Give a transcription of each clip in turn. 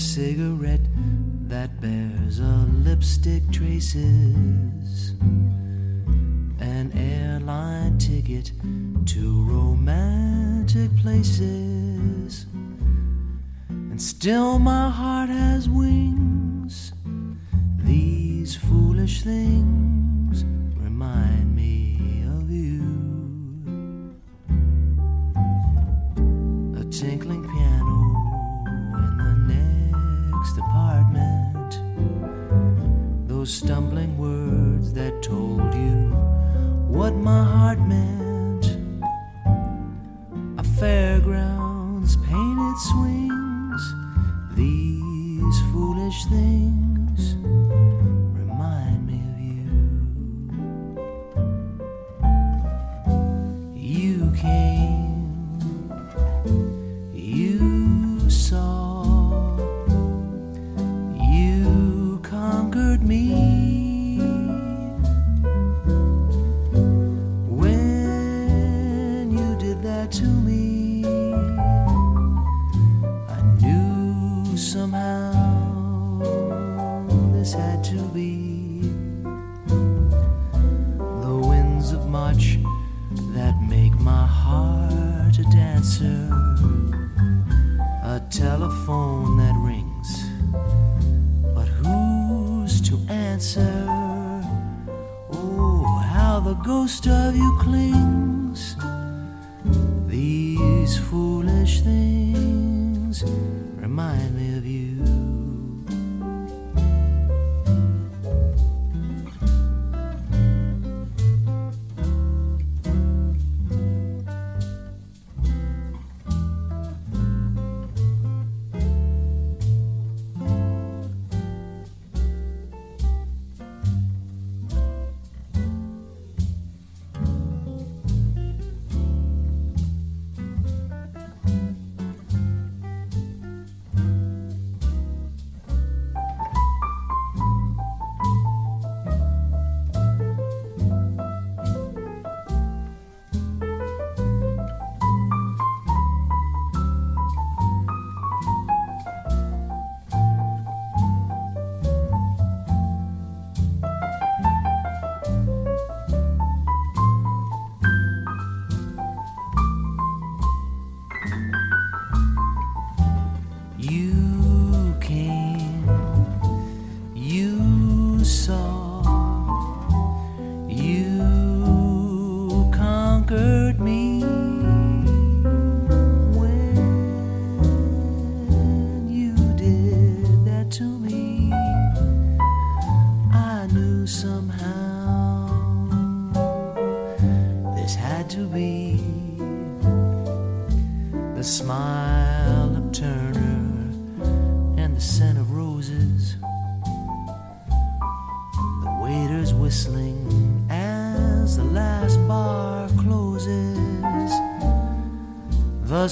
cigarette that bears a lipstick traces, an airline ticket to romantic places, and still my heart has wings. These foolish things remind me stumbling words that told you what my heart meant. A fairground's somehow this had to be. The winds of March that make my heart a dancer,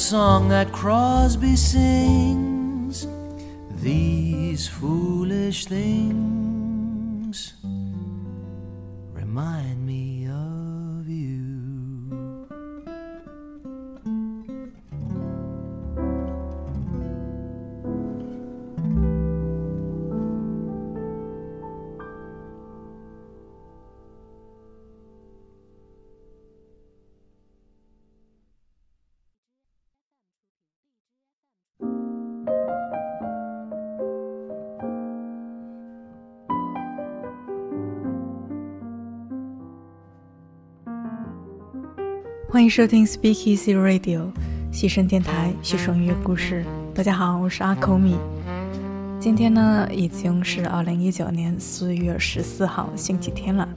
song that Crosby sings, 欢迎收听 Speak Easy Radio 西声电台西声音乐故事。大家好，我是阿口米。今天呢，已经是二零一九年四月十四号星期天了。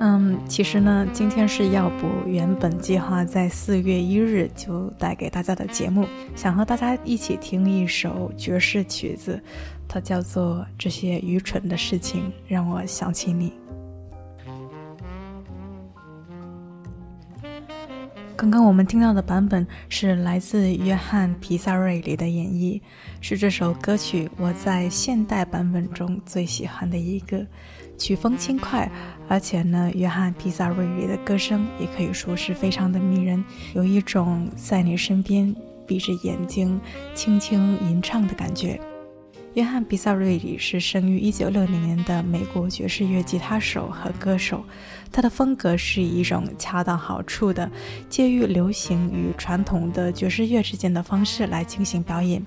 嗯，其实呢，今天是要补原本计划在四月一日就带给大家的节目，想和大家一起听一首爵士曲子，它叫做《这些愚蠢的事情让我想起你》。刚刚我们听到的版本是来自约翰·皮萨瑞里的演绎，是这首歌曲我在现代版本中最喜欢的一个。曲风轻快，而且呢，约翰·皮萨瑞里的歌声也可以说是非常的迷人，有一种在你身边闭着眼睛轻轻吟唱的感觉。约翰·比萨瑞里是生于1960年的美国爵士乐吉他手和歌手。他的风格是以一种恰到好处的、介于流行与传统的爵士乐之间的方式来进行表演。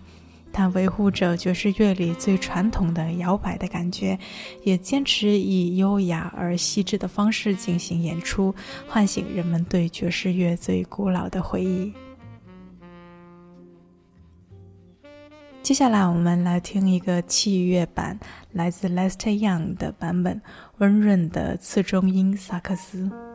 他维护着爵士乐里最传统的摇摆的感觉，也坚持以优雅而细致的方式进行演出，唤醒人们对爵士乐最古老的回忆。接下来，我们来听一个器乐版，来自 Lester Young 的版本，温润的次中音萨克斯。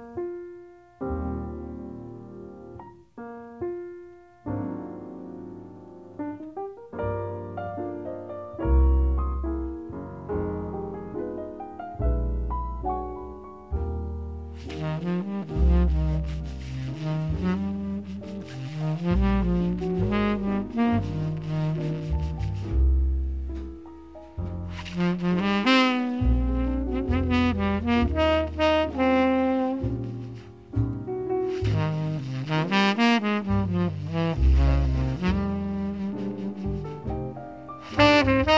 Mm-hmm.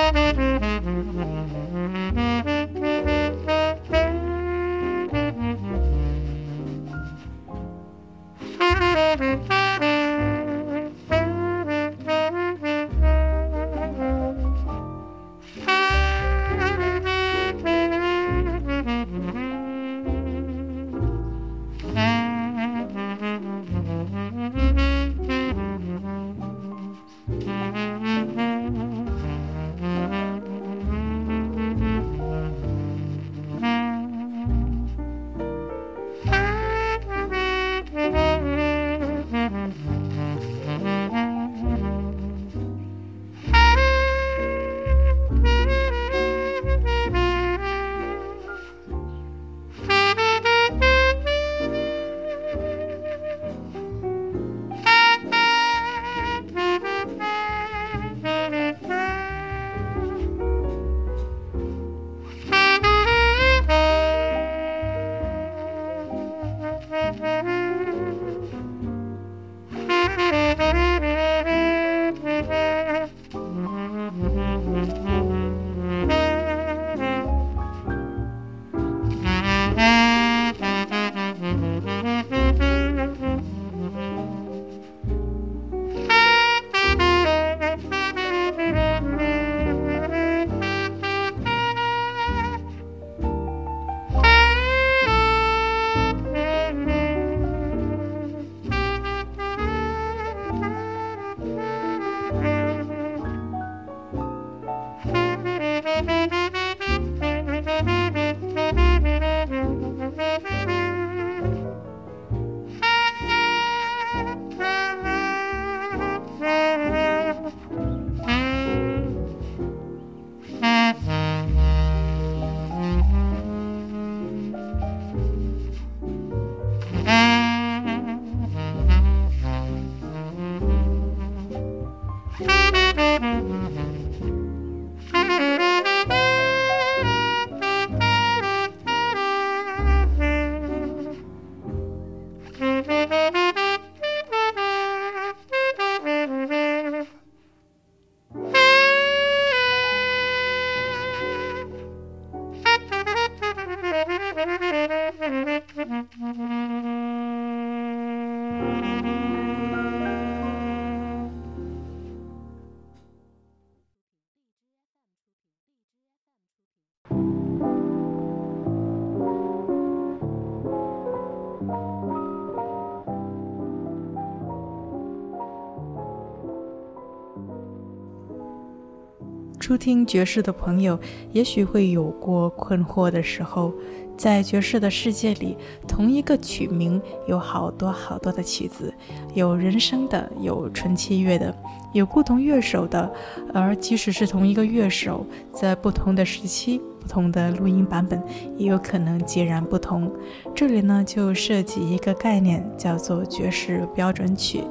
初听爵士的朋友，也许会有过困惑的时候。在爵士的世界里，同一个曲名有好多好多的曲子，有人声的，有纯器乐的，有不同乐手的。而即使是同一个乐手，在不同的时期、不同的录音版本，也有可能截然不同。这里呢，就涉及一个概念，叫做爵士标准曲。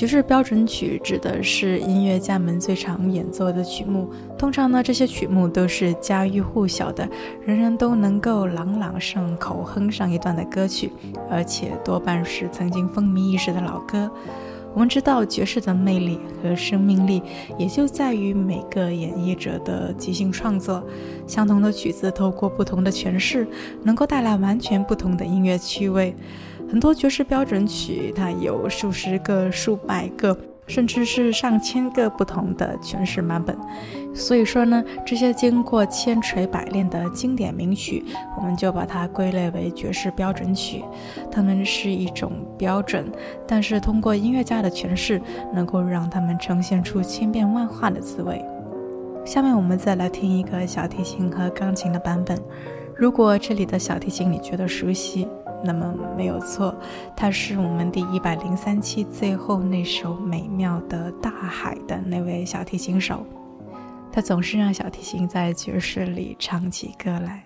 爵士标准曲指的是音乐家们最常演奏的曲目，通常呢，这些曲目都是家喻户晓的，人人都能够朗朗上口哼上一段的歌曲，而且多半是曾经风靡一时的老歌。我们知道爵士的魅力和生命力也就在于每个演绎者的即兴创作。相同的曲子透过不同的诠释，能够带来完全不同的音乐趣味。很多爵士标准曲，它有数十个、数百个。甚至是上千个不同的诠释版本，所以说呢，这些经过千锤百炼的经典名曲，我们就把它归类为爵士标准曲。它们是一种标准，但是通过音乐家的诠释，能够让它们呈现出千变万化的滋味。下面我们再来听一个小提琴和钢琴的版本。如果这里的小提琴你觉得熟悉，那么没有错，他是我们第一百零三期最后那首美妙的大海的那位小提琴手，他总是让小提琴在爵士里唱起歌来。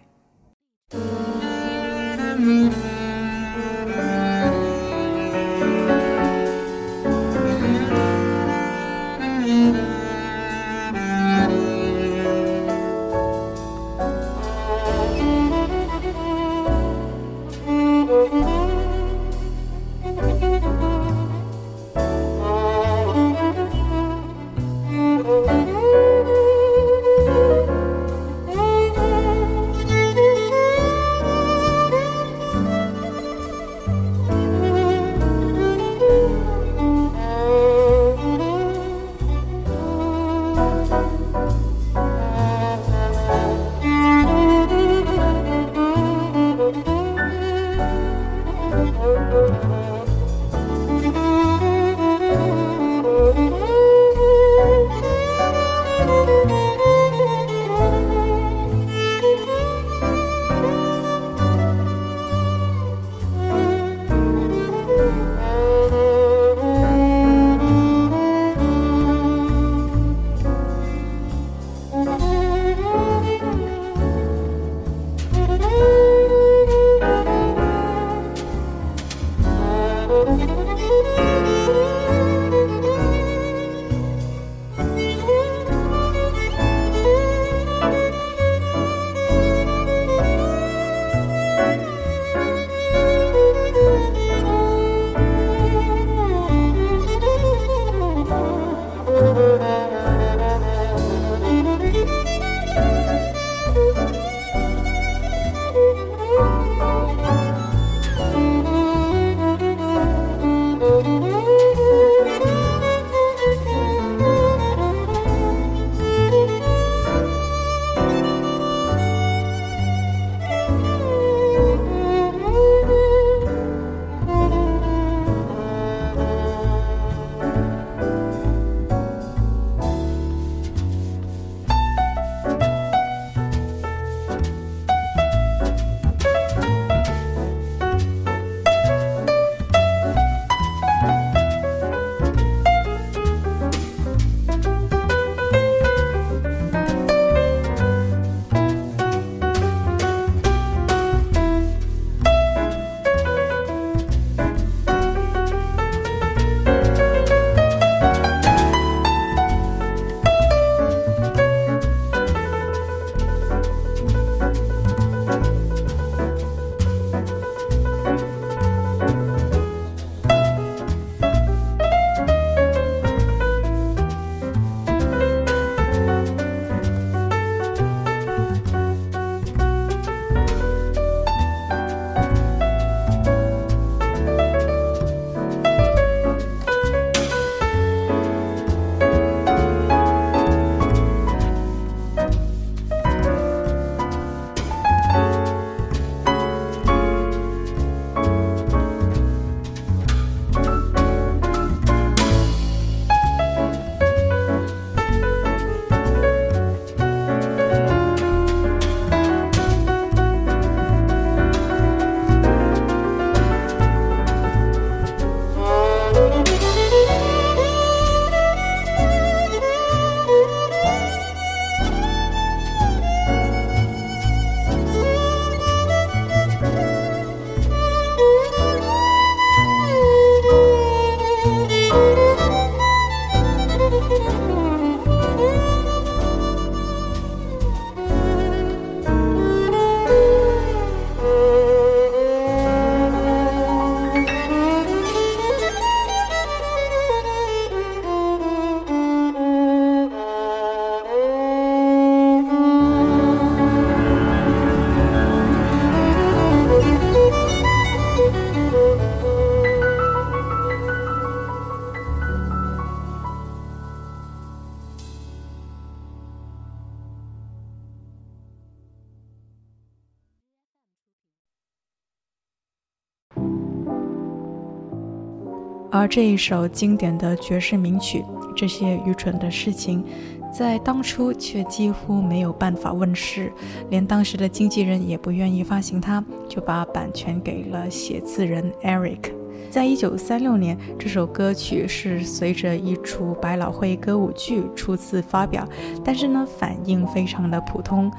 而这一首经典的爵士名曲《这些愚蠢的事情》，在当初却几乎没有办法问世，连当时的经纪人也不愿意发行它，就把版权给了写字人 Eric。在一九三六年，这首歌曲是随着一出百老汇歌舞剧初次发表，但是呢，反应非常的普通。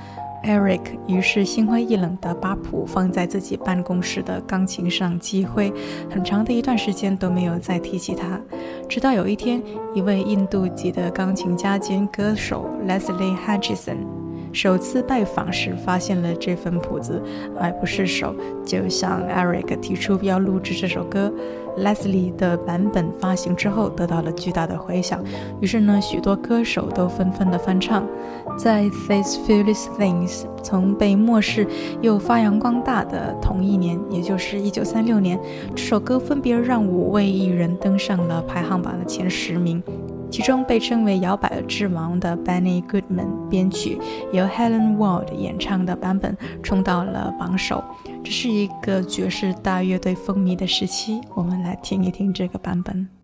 Eric 于是心灰意冷地把谱放在自己办公室的钢琴上积灰，很长的一段时间都没有再提起它。直到有一天，一位印度籍的钢琴家兼歌手 Leslie Hutchinson 首次拜访时，发现了这份谱子，爱不释手，就向 Eric 提出要录制这首歌。Leslie 的版本发行之后得到了巨大的回响，于是呢，许多歌手都纷纷的翻唱。在《These Foolish Things》从被漠视又发扬光大的同一年，也就是1936年，这首歌分别让五位艺人登上了排行榜的前十名。其中被称为摇摆之王的 Benny Goodman 编曲，由 Helen Ward 演唱的版本冲到了榜首。这是一个爵士大乐队风靡的时期，我们来听一听这个版本。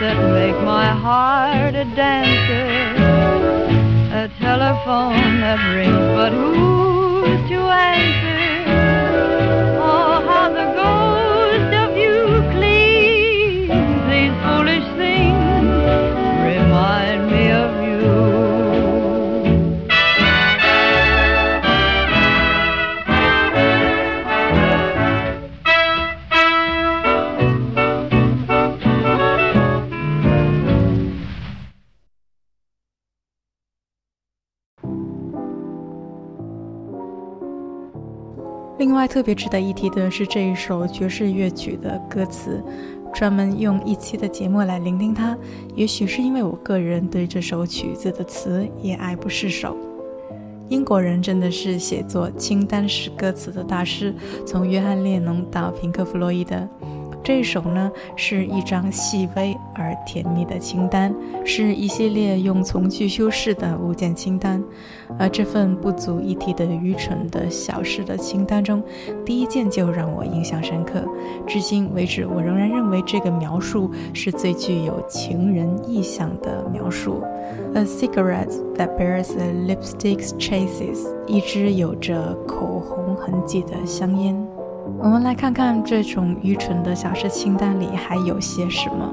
that make my heart a dancer. A telephone that rings, but who's to answer? 外，特别值得一提的是这一首爵士乐曲的歌词，专门用一期的节目来聆听它。也许是因为我个人对这首曲子的词也爱不释手。英国人真的是写作清单式歌词的大师，从约翰列侬到平克·弗洛伊德。这首呢是一张细微而甜蜜的清单，是一系列用从句修饰的物件清单。而这份不足一提的愚蠢的小事的清单中，第一件就让我印象深刻。至今为止，我仍然认为这个描述是最具有情人意象的描述。A cigarette that bears a lipstick's traces，一支有着口红痕迹的香烟。我们来看看这种愚蠢的小事清单里还有些什么。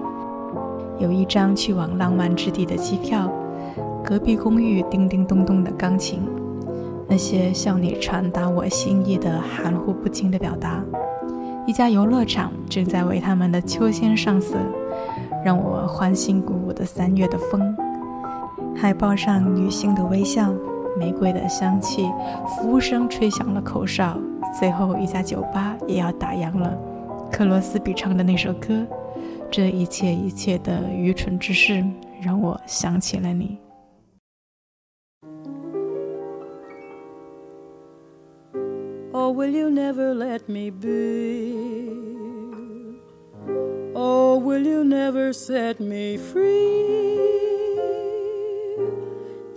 有一张去往浪漫之地的机票，隔壁公寓叮叮咚咚的钢琴，那些向你传达我心意的含糊不清的表达。一家游乐场正在为他们的秋千上色，让我欢欣鼓舞的三月的风。海报上女性的微笑，玫瑰的香气，服务生吹响了口哨，最后一家酒吧也要打烊了。克罗斯比唱的那首歌，这一切一切的愚蠢之事，让我想起了你。Oh, will you never let me be? Oh, will you never set me free?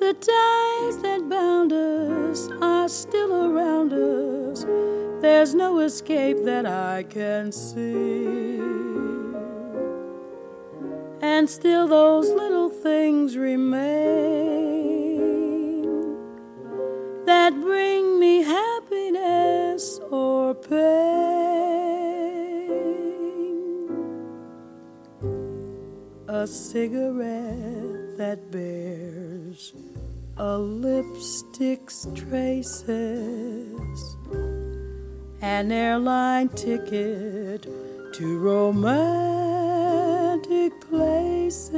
The ties that bound us are still around us. There's no escape that I can see. And still, those little things remain that bring me happiness or pain. A cigarette that bears a lipstick's traces, an airline ticket to romantic places,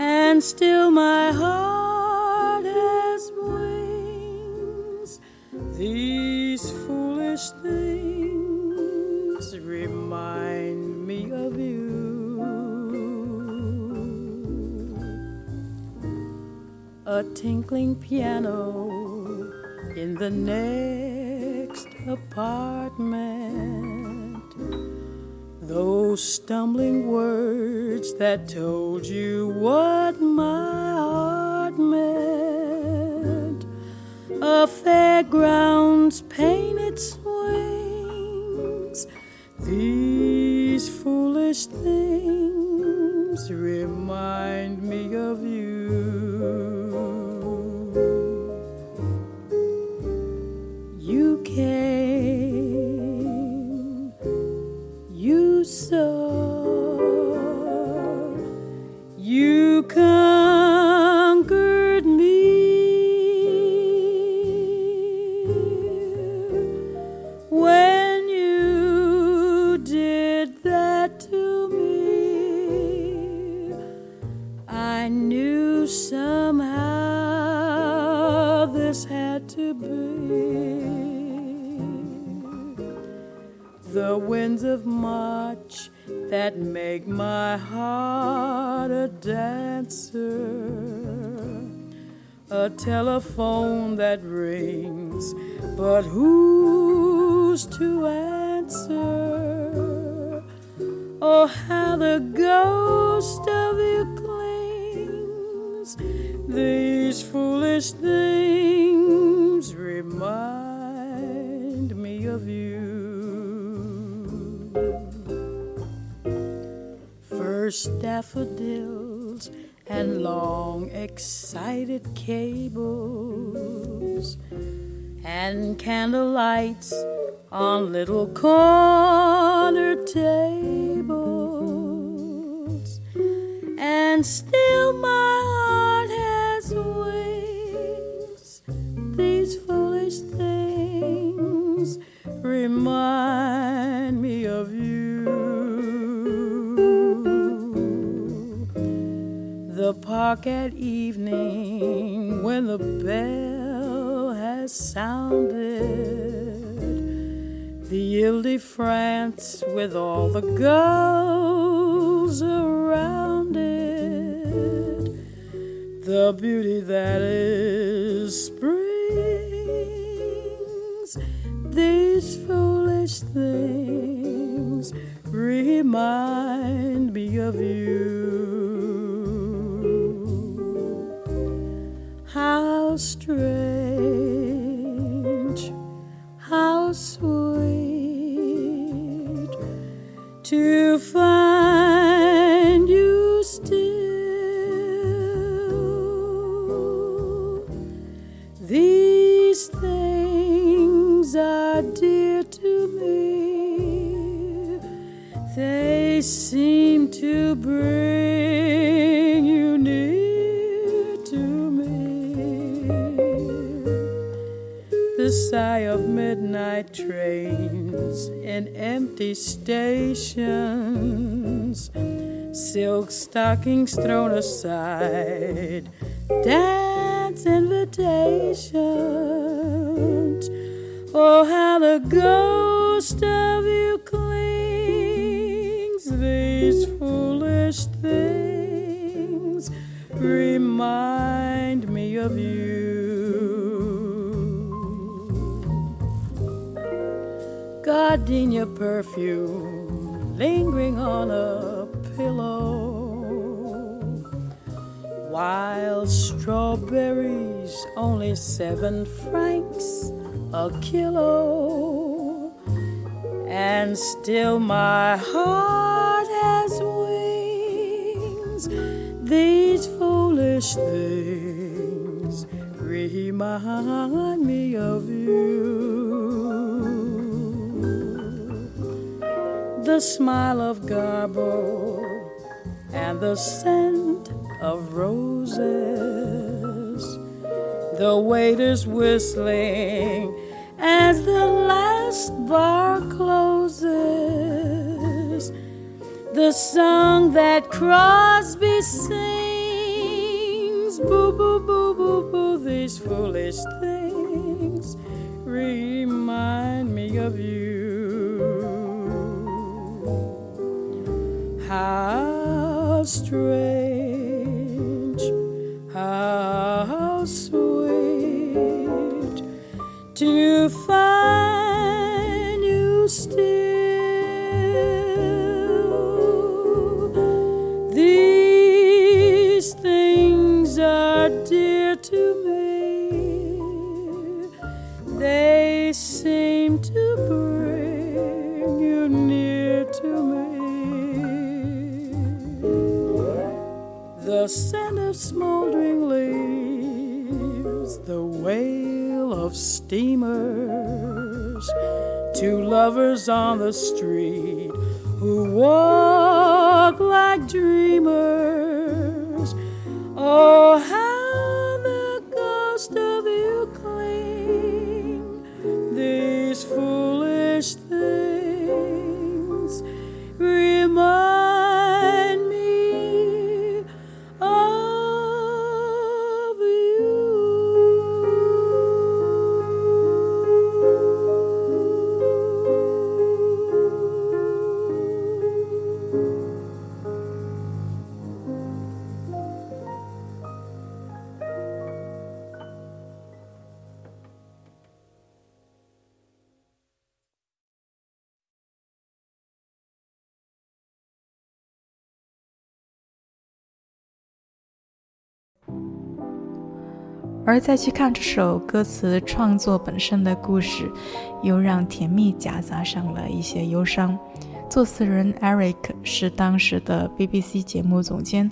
and still my heart has wings. These foolish things remind me of you. A tinkling piano in the next apartment. Those stumbling words that told you what my heart meant. A fairground's painted swings. These foolish things remind me of you. Of you. First daffodils and long excited cables and candle lights on little corner tables and still my remind me of you. The park at evening when the bell has sounded. The Ile de France with all the girls around it, the beauty that is spring's, these foolish things remind me of you. How strange, how sweet to find stations, silk stockings thrown aside, dance invitations. Oh, how the ghost gardenia perfume lingering on a pillow. Wild strawberries, only seven francs a kilo. And still my heart has wings. These foolish things remind me of you. The smile of Garbo and the scent of roses. The waiters whistling as the last bar closes. The song that Crosby sings. Boo, boo, boo, boo, boo, these foolish things remind me of you. How strange, how sweet to find you still. These things are dear to me. They seem to bring The scent of smoldering leaves, the wail of steamers, two lovers on the street who walk like dreamers. Oh, how 而再去看这首歌词创作本身的故事，又让甜蜜夹杂上了一些忧伤。作词人 Eric 是当时的 BBC 节目总监，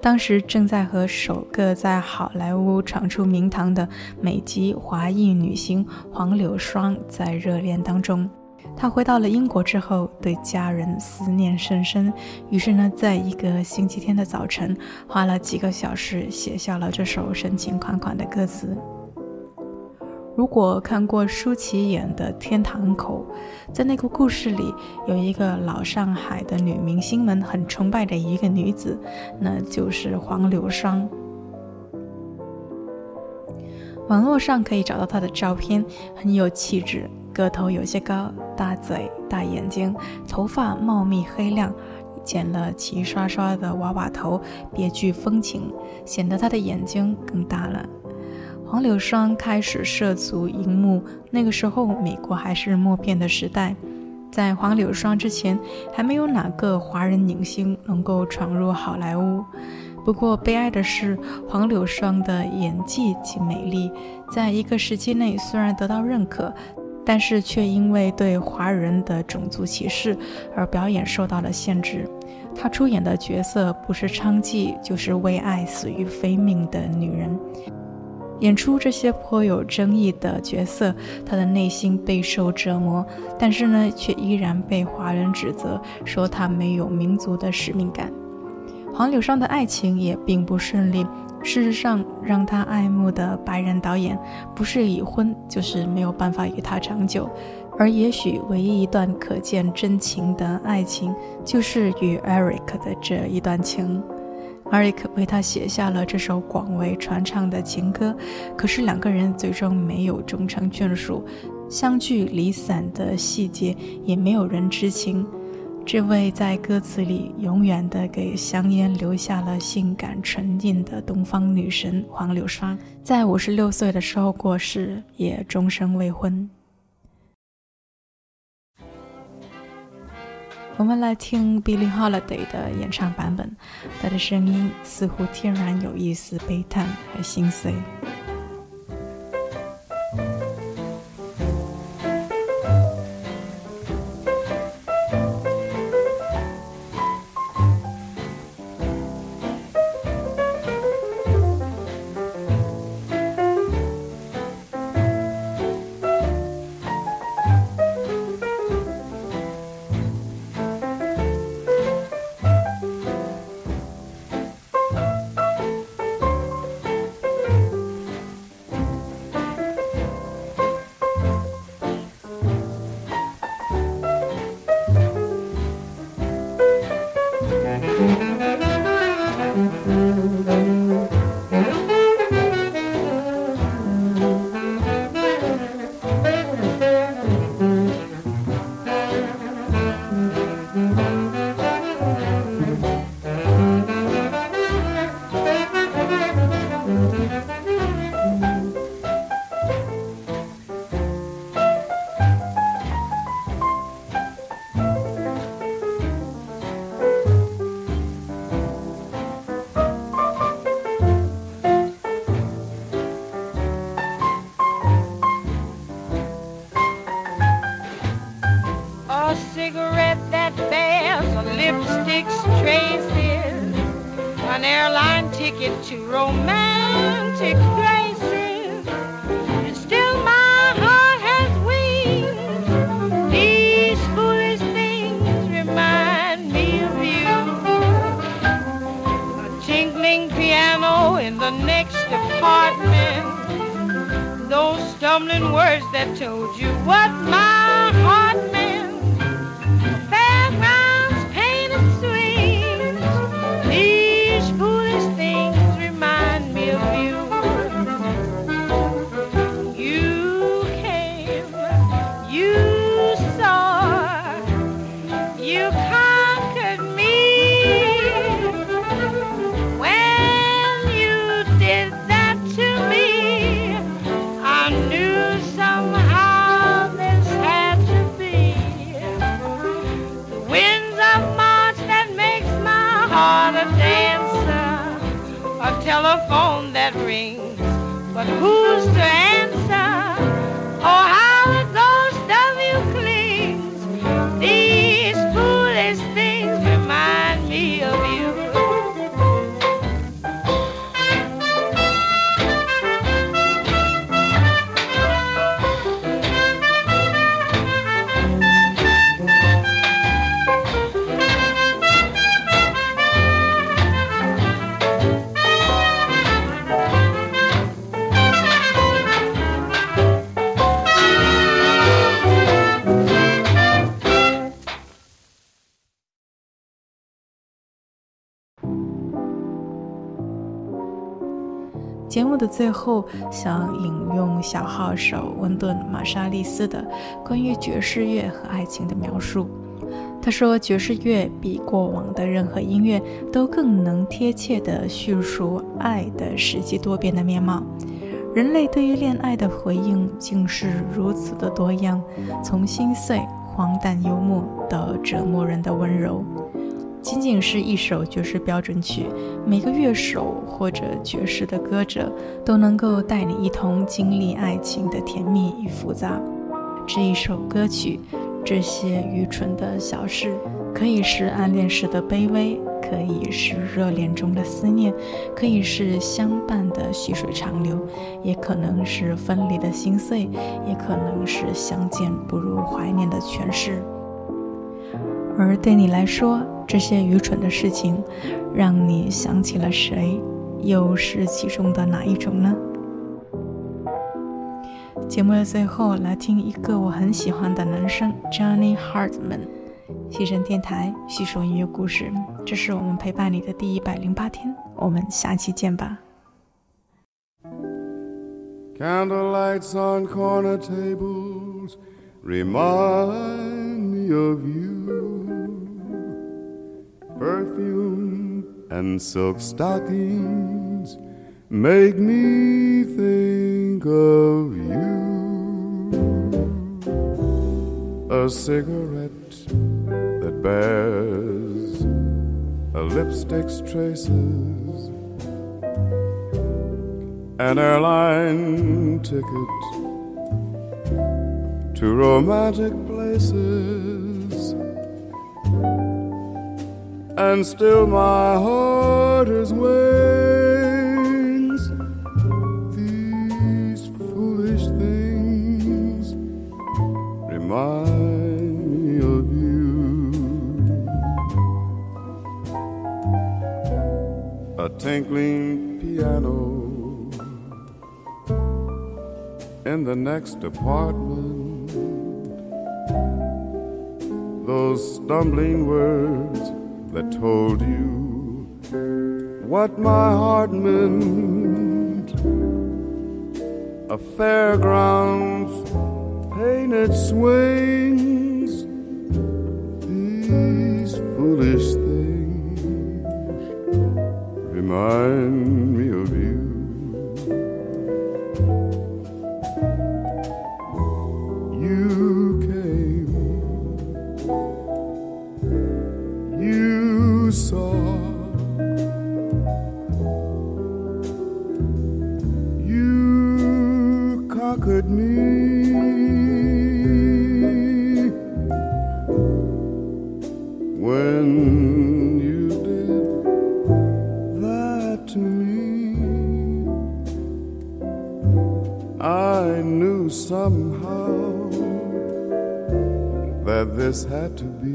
当时正在和首个在好莱坞闯出名堂的美籍华裔女星黄柳霜在热恋当中。他回到了英国之后，对家人思念甚深，于是呢，在一个星期天的早晨，花了几个小时写下了这首深情款款的歌词。如果看过舒淇演的《天堂口》，在那个故事里，有一个老上海的女明星们很崇拜的一个女子，那就是黄柳霜。网络上可以找到她的照片，很有气质。个头有些高，大嘴、大眼睛，头发茂密黑亮，剪了齐刷刷的娃娃头，别具风情，显得她的眼睛更大了。黄柳霜开始涉足荧幕，那个时候美国还是默片的时代，在黄柳霜之前，还没有哪个华人影星能够闯入好莱坞。不过悲哀的是，黄柳霜的演技及美丽，在一个时期内虽然得到认可。但是却因为对华人的种族歧视而表演受到了限制。她出演的角色不是娼妓，就是为爱死于非命的女人。演出这些颇有争议的角色，她的内心备受折磨，但是呢，却依然被华人指责说她没有民族的使命感。黄柳霜的爱情也并不顺利。事实上，让他爱慕的白人导演，不是已婚，就是没有办法与他长久。而也许唯一一段可见真情的爱情，就是与 Eric 的这一段情。Eric 为他写下了这首广为传唱的情歌，可是两个人最终没有终成眷属，相聚离散的细节也没有人知情。这位在歌词里永远的给香烟留下了性感纯净的东方女神黄柳霜，在五十六岁的时候过世，也终身未婚。我们来听 Billie Holiday 的演唱版本，她的声音似乎天然有一丝悲叹和心碎。an airline ticket to romantic places. And still my heart has wings. These foolish things remind me of you. A tinkling piano in the next apartment. Those stumbling words that told you what my 最后，想引用小号手温顿·玛莎利斯的关于爵士乐和爱情的描述。他说：“爵士乐比过往的任何音乐都更能贴切地叙述爱的实际多变的面貌。人类对于恋爱的回应竟是如此的多样，从心碎、荒诞、幽默到折磨人的温柔。”仅仅是一首爵士标准曲，每个乐手或者爵士的歌者都能够带你一同经历爱情的甜蜜与复杂。这一首歌曲，这些愚蠢的小事，可以是暗恋时的卑微，可以是热恋中的思念，可以是相伴的细水长流，也可能是分离的心碎，也可能是相见不如怀念的诠释。而对你来说，这些愚蠢的事情，让你想起了谁？又是其中的哪一种呢？节目的最后，来听一个我很喜欢的男生 Johnny Hartman。西声电台叙说音乐故事，这是我们陪伴你的第一百零八天，我们下期见吧。Candlelights on corner tables remind me of you. Perfume and silk stockings make me think of you. A cigarette that bears a lipstick's traces an airline ticket to romantic places. And still my heart is wings. These foolish things remind me of you. A tinkling piano in the next apartment. Those stumbling words that told you what my heart meant. A fairground's painted swings. This had to be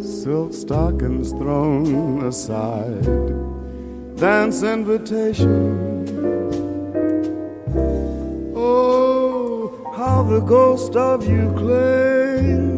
silk stockings thrown aside, dance invitations. Oh, how the ghost of you clings.